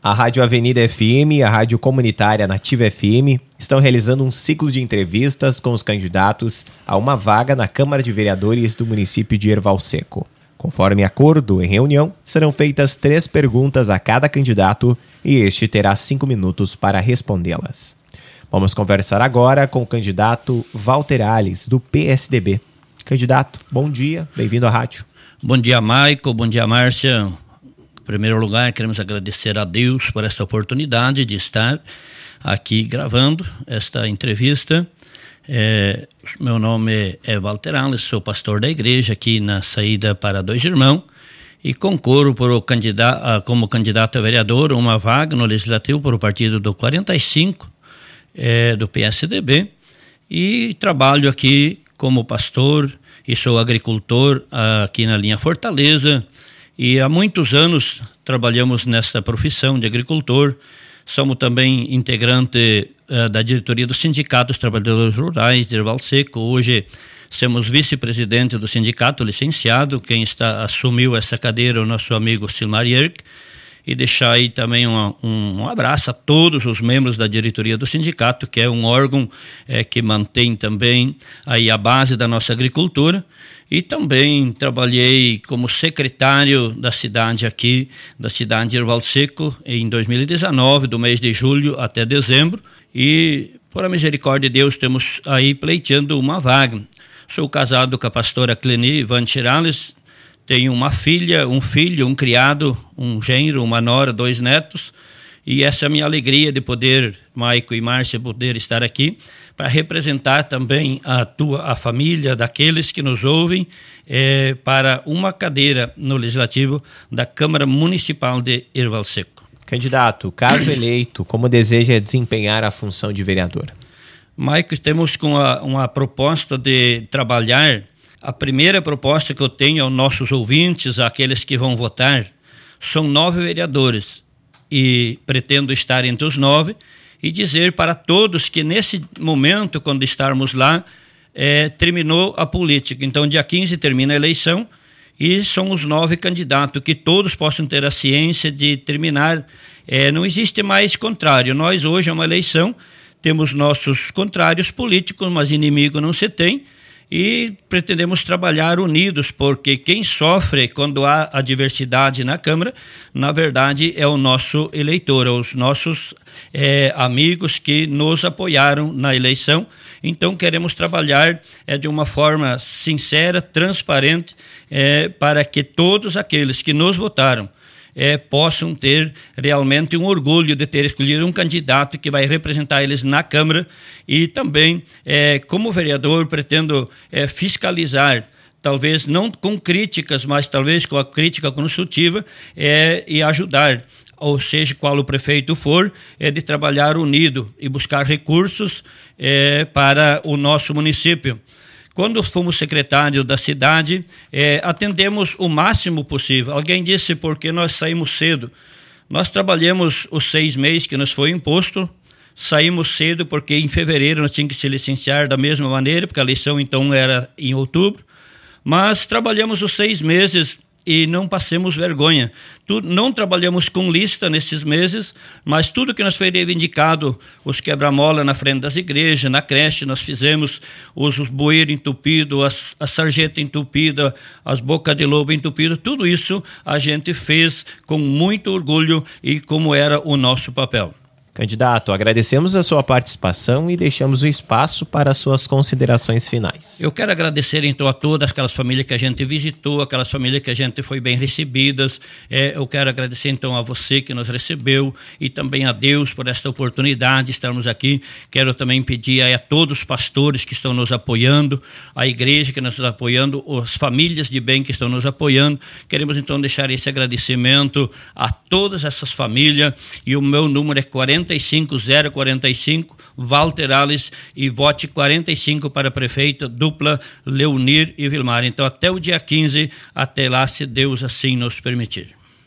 A Rádio Avenida FM e a Rádio Comunitária Nativa FM estão realizando um ciclo de entrevistas com os candidatos a uma vaga na Câmara de Vereadores do município de Erval Seco. Conforme acordo em reunião, serão feitas três perguntas a cada candidato e este terá cinco minutos para respondê-las. Vamos conversar agora com o candidato Walter Alves, do PSDB. Candidato, bom dia, bem-vindo à rádio. Bom dia, Maico, bom dia, Márcia. Primeiro lugar, queremos agradecer a Deus por esta oportunidade de estar aqui gravando esta entrevista. É, meu nome é Walter Alves, sou pastor da igreja aqui na saída para Dois Irmãos e concorro por candidato, como candidato a vereador uma vaga no Legislativo por o partido do 45 é, do PSDB e trabalho aqui como pastor e sou agricultor aqui na linha Fortaleza e há muitos anos trabalhamos nesta profissão de agricultor. Somos também integrante uh, da diretoria do Sindicato dos Trabalhadores Rurais de Erval Seco. Hoje somos vice-presidente do sindicato, licenciado. Quem está assumiu essa cadeira é o nosso amigo Silmar Yerk e deixar aí também uma, um, um, abraço a todos os membros da diretoria do sindicato, que é um órgão é, que mantém também aí a base da nossa agricultura. E também trabalhei como secretário da cidade aqui, da cidade de Erval Seco, em 2019, do mês de julho até dezembro. E, por a misericórdia de Deus, temos aí pleiteando uma vaga. Sou casado com a pastora Cleni Van Chirales, tenho uma filha, um filho, um criado, um genro, uma nora, dois netos. E essa é a minha alegria de poder, Maico e Márcia, poder estar aqui para representar também a tua a família daqueles que nos ouvem é, para uma cadeira no Legislativo da Câmara Municipal de Erval Seco. Candidato, caso eleito, como deseja desempenhar a função de vereador? Maico, temos com a, uma proposta de trabalhar a primeira proposta que eu tenho aos nossos ouvintes, àqueles que vão votar, são nove vereadores e pretendo estar entre os nove e dizer para todos que nesse momento, quando estarmos lá, é, terminou a política. Então, dia 15 termina a eleição e são os nove candidatos, que todos possam ter a ciência de terminar. É, não existe mais contrário. Nós, hoje, é uma eleição, temos nossos contrários políticos, mas inimigo não se tem e pretendemos trabalhar unidos, porque quem sofre quando há adversidade na Câmara, na verdade, é o nosso eleitor, é os nossos é, amigos que nos apoiaram na eleição. Então, queremos trabalhar é, de uma forma sincera, transparente, é, para que todos aqueles que nos votaram é, possam ter realmente um orgulho de ter escolhido um candidato que vai representar eles na Câmara e também, é, como vereador, pretendo é, fiscalizar talvez não com críticas, mas talvez com a crítica construtiva é, e ajudar ou seja, qual o prefeito for, é de trabalhar unido e buscar recursos é, para o nosso município. Quando fomos secretário da cidade, é, atendemos o máximo possível. Alguém disse porque nós saímos cedo. Nós trabalhamos os seis meses que nos foi imposto, saímos cedo porque em fevereiro nós tínhamos que se licenciar da mesma maneira, porque a eleição então era em outubro. Mas trabalhamos os seis meses e não passemos vergonha. Tu, não trabalhamos com lista nesses meses, mas tudo que nos foi reivindicado, os quebra-mola na frente das igrejas, na creche, nós fizemos os, os bueiros entupidos, as, a sarjeta entupida, as bocas de lobo entupidas, tudo isso a gente fez com muito orgulho e como era o nosso papel. Candidato, agradecemos a sua participação e deixamos o espaço para as suas considerações finais. Eu quero agradecer então a todas aquelas famílias que a gente visitou, aquelas famílias que a gente foi bem recebidas. É, eu quero agradecer então a você que nos recebeu e também a Deus por esta oportunidade de estarmos aqui. Quero também pedir a, a todos os pastores que estão nos apoiando, a igreja que nos está apoiando, as famílias de bem que estão nos apoiando. Queremos então deixar esse agradecimento a todas essas famílias e o meu número é 40 45045, Walter Alves, e vote 45 para prefeito, dupla Leonir e Vilmar. Então, até o dia 15, até lá, se Deus assim nos permitir.